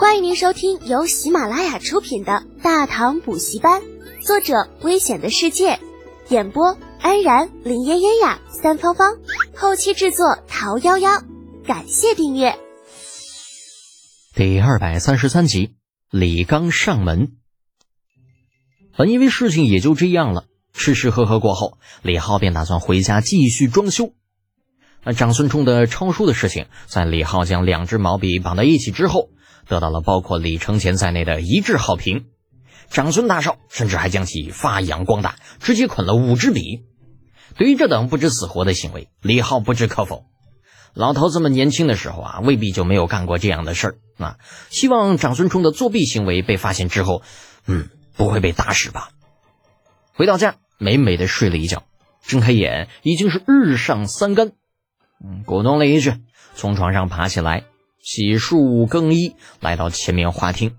欢迎您收听由喜马拉雅出品的《大唐补习班》，作者：危险的世界，演播：安然、林嫣嫣呀、三芳芳，后期制作：桃夭夭。感谢订阅。第二百三十三集，李刚上门。本以为事情也就这样了，吃吃喝喝过后，李浩便打算回家继续装修。那长孙冲的抄书的事情，在李浩将两支毛笔绑在一起之后，得到了包括李承乾在内的一致好评。长孙大少甚至还将其发扬光大，直接捆了五支笔。对于这等不知死活的行为，李浩不置可否。老头子们年轻的时候啊，未必就没有干过这样的事儿啊。希望长孙冲的作弊行为被发现之后，嗯，不会被打死吧。回到家，美美的睡了一觉，睁开眼已经是日上三竿。嗯，咕咚了一句，从床上爬起来，洗漱更衣，来到前面花厅，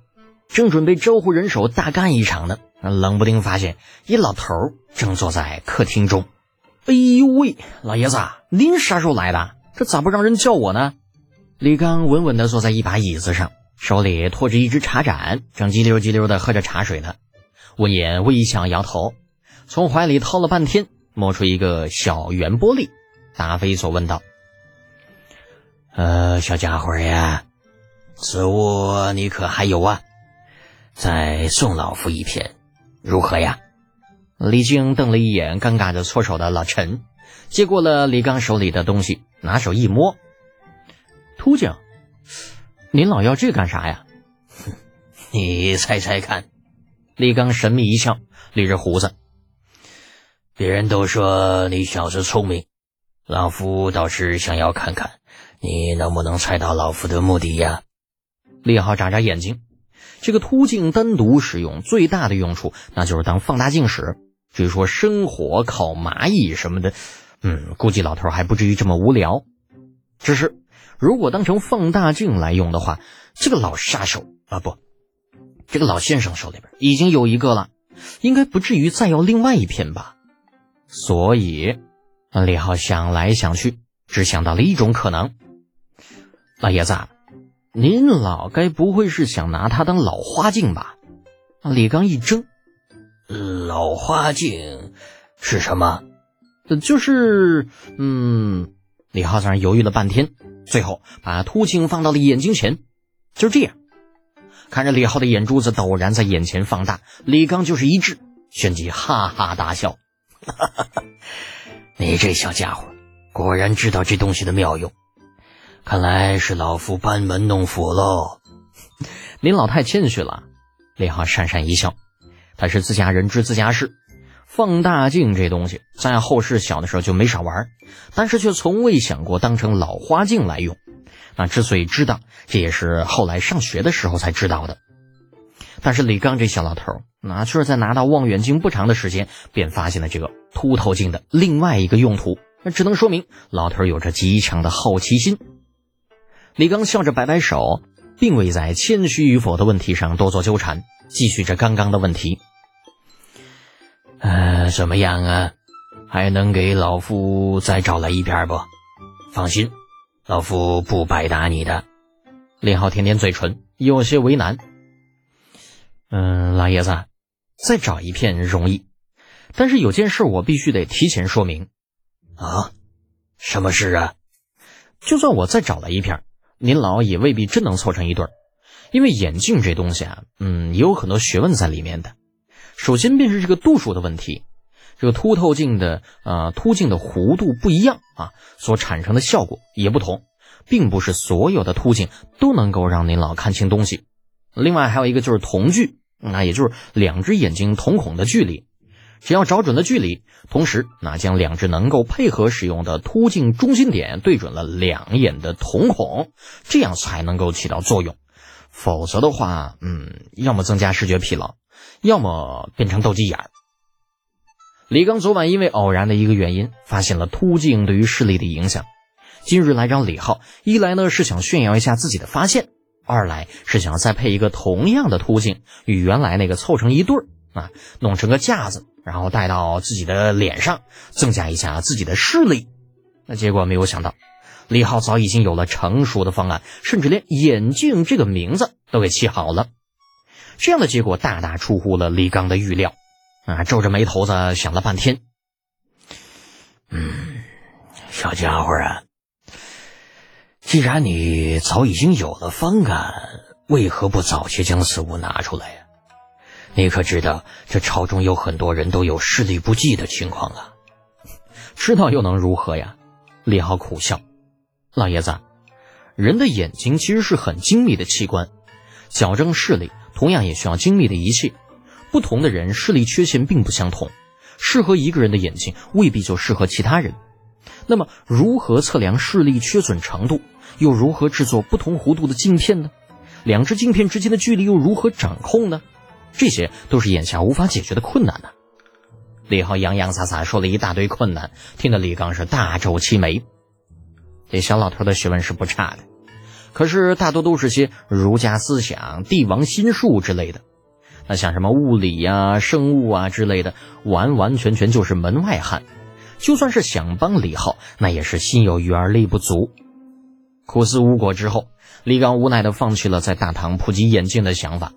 正准备招呼人手大干一场呢，冷不丁发现一老头正坐在客厅中。哎呦喂，老爷子，您啥时候来的？这咋不让人叫我呢？李刚稳稳地坐在一把椅子上，手里托着一只茶盏，正叽溜叽溜地喝着茶水呢。闻言微笑摇头，从怀里掏了半天，摸出一个小圆玻璃，答非所问道。呃，小家伙呀，此物你可还有啊？再送老夫一片，如何呀？李靖瞪了一眼尴尬的搓手的老陈，接过了李刚手里的东西，拿手一摸，秃匠，您老要这干啥呀？你猜猜看。李刚神秘一笑，捋着胡子。别人都说你小子聪明，老夫倒是想要看看。你能不能猜到老夫的目的呀？李浩眨眨眼睛，这个凸镜单独使用最大的用处，那就是当放大镜使。至于说生火、烤蚂蚁什么的，嗯，估计老头还不至于这么无聊。只是如果当成放大镜来用的话，这个老杀手啊，不，这个老先生手里边已经有一个了，应该不至于再要另外一片吧？所以，李浩想来想去，只想到了一种可能。老爷子，您老该不会是想拿它当老花镜吧？李刚一怔，老花镜是什么？就是，嗯，李浩在那犹豫了半天，最后把凸镜放到了眼睛前，就这样，看着李浩的眼珠子陡然在眼前放大，李刚就是一滞，旋即哈哈大笑：“哈 哈你这小家伙，果然知道这东西的妙用。”看来是老夫班门弄斧喽，您老太谦虚了。李浩讪讪一笑，他是自家人知自家事。放大镜这东西，在后世小的时候就没少玩，但是却从未想过当成老花镜来用。那之所以知道，这也是后来上学的时候才知道的。但是李刚这小老头，那却是在拿到望远镜不长的时间，便发现了这个凸透镜的另外一个用途。那只能说明老头有着极强的好奇心。李刚笑着摆摆手，并未在谦虚与否的问题上多做纠缠，继续着刚刚的问题。呃，怎么样啊？还能给老夫再找来一片不？放心，老夫不白搭你的。林浩舔舔嘴唇，有些为难。嗯，老爷子，再找一片容易，但是有件事我必须得提前说明。啊？什么事啊？就算我再找来一片。您老也未必真能凑成一对儿，因为眼镜这东西啊，嗯，也有很多学问在里面的。首先便是这个度数的问题，这个凸透镜的呃凸镜的弧度不一样啊，所产生的效果也不同，并不是所有的凸镜都能够让您老看清东西。另外还有一个就是瞳距，那也就是两只眼睛瞳孔的距离。只要找准了距离，同时那将两只能够配合使用的凸镜中心点对准了两眼的瞳孔，这样才能够起到作用。否则的话，嗯，要么增加视觉疲劳，要么变成斗鸡眼。李刚昨晚因为偶然的一个原因，发现了凸镜对于视力的影响。今日来找李浩，一来呢是想炫耀一下自己的发现，二来是想再配一个同样的凸镜，与原来那个凑成一对儿啊，弄成个架子。然后戴到自己的脸上，增加一下自己的视力。那结果没有想到，李浩早已经有了成熟的方案，甚至连眼镜这个名字都给起好了。这样的结果大大出乎了李刚的预料，啊，皱着眉头子想了半天，嗯，小家伙啊，既然你早已经有了方案，为何不早些将此物拿出来？你可知道这朝中有很多人都有视力不济的情况啊？知道又能如何呀？李浩苦笑。老爷子，人的眼睛其实是很精密的器官，矫正视力同样也需要精密的仪器。不同的人视力缺陷并不相同，适合一个人的眼睛未必就适合其他人。那么，如何测量视力缺损程度？又如何制作不同弧度的镜片呢？两只镜片之间的距离又如何掌控呢？这些都是眼下无法解决的困难呢。李浩洋洋洒洒说了一大堆困难，听得李刚是大皱齐眉。这小老头的学问是不差的，可是大多都是些儒家思想、帝王心术之类的。那像什么物理呀、生物啊之类的，完完全全就是门外汉。就算是想帮李浩，那也是心有余而力不足。苦思无果之后，李刚无奈地放弃了在大唐普及眼镜的想法，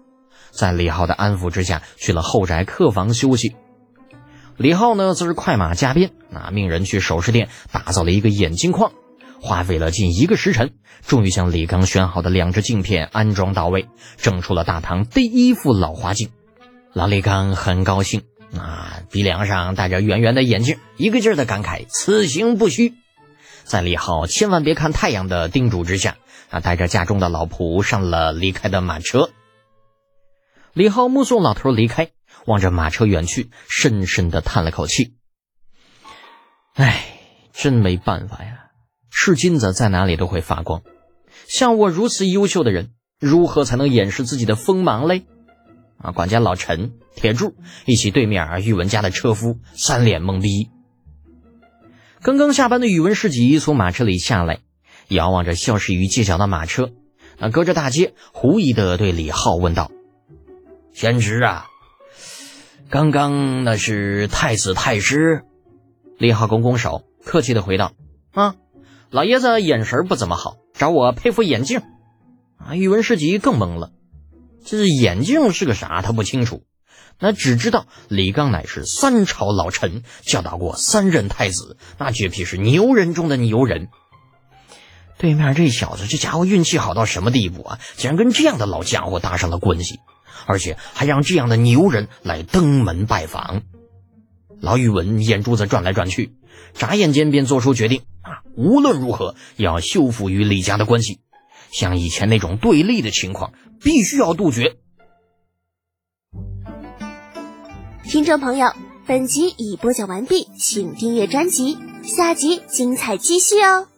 在李浩的安抚之下，去了后宅客房休息。李浩呢，则是快马加鞭，啊命人去首饰店打造了一个眼镜框。花费了近一个时辰，终于将李刚选好的两只镜片安装到位，整出了大唐第一副老花镜。老李刚很高兴，啊，鼻梁上戴着圆圆的眼镜，一个劲儿的感慨此行不虚。在李浩千万别看太阳的叮嘱之下，啊，带着家中的老仆上了离开的马车。李浩目送老头离开，望着马车远去，深深的叹了口气：“哎，真没办法呀。”是金子在哪里都会发光，像我如此优秀的人，如何才能掩饰自己的锋芒嘞？啊，管家老陈、铁柱一起对面宇文家的车夫三脸懵逼。刚刚下班的宇文世吉从马车里下来，遥望着消失于街角的马车，啊，隔着大街狐疑的对李浩问道：“贤侄啊，刚刚那是太子太师？”李浩拱拱手，客气的回道：“啊。”老爷子眼神不怎么好，找我配副眼镜。啊，宇文士吉更懵了，这是眼镜是个啥？他不清楚，那只知道李刚乃是三朝老臣，教导过三任太子，那绝皮是牛人中的牛人。对面这小子，这家伙运气好到什么地步啊？竟然跟这样的老家伙搭上了关系，而且还让这样的牛人来登门拜访。老宇文眼珠子转来转去，眨眼间便做出决定。啊，无论如何要修复与李家的关系，像以前那种对立的情况，必须要杜绝。听众朋友，本集已播讲完毕，请订阅专辑，下集精彩继续哦。